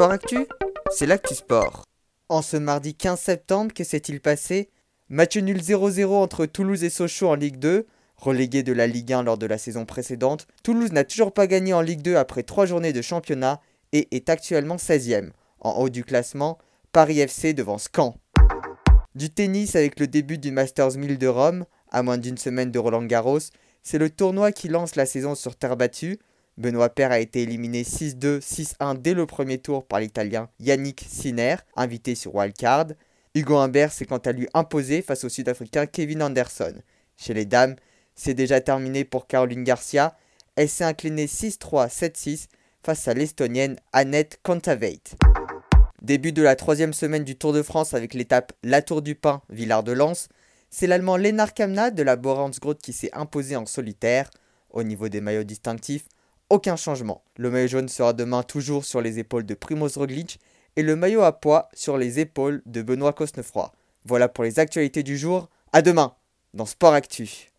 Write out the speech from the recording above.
Sport Actu, c'est l'actu sport. En ce mardi 15 septembre, que s'est-il passé? Match nul 0-0 entre Toulouse et Sochaux en Ligue 2. Relégué de la Ligue 1 lors de la saison précédente, Toulouse n'a toujours pas gagné en Ligue 2 après 3 journées de championnat et est actuellement 16e. En haut du classement, Paris FC devant Caen. Du tennis avec le début du Masters 1000 de Rome, à moins d'une semaine de Roland Garros, c'est le tournoi qui lance la saison sur terre battue. Benoît Paire a été éliminé 6-2, 6-1 dès le premier tour par l'Italien Yannick Sinner, invité sur Wildcard. Hugo Humbert s'est quant à lui imposé face au Sud-Africain Kevin Anderson. Chez les dames, c'est déjà terminé pour Caroline Garcia. Elle s'est inclinée 6-3, 7-6 face à l'Estonienne Annette Kontaveit. Début de la troisième semaine du Tour de France avec l'étape La Tour du Pin, Villard de Lens. C'est l'Allemand Lennart Kamna de la Boransgrot qui s'est imposé en solitaire. Au niveau des maillots distinctifs, aucun changement. Le maillot jaune sera demain toujours sur les épaules de Primoz Roglic et le maillot à poids sur les épaules de Benoît Cosnefroy. Voilà pour les actualités du jour. À demain dans Sport Actu.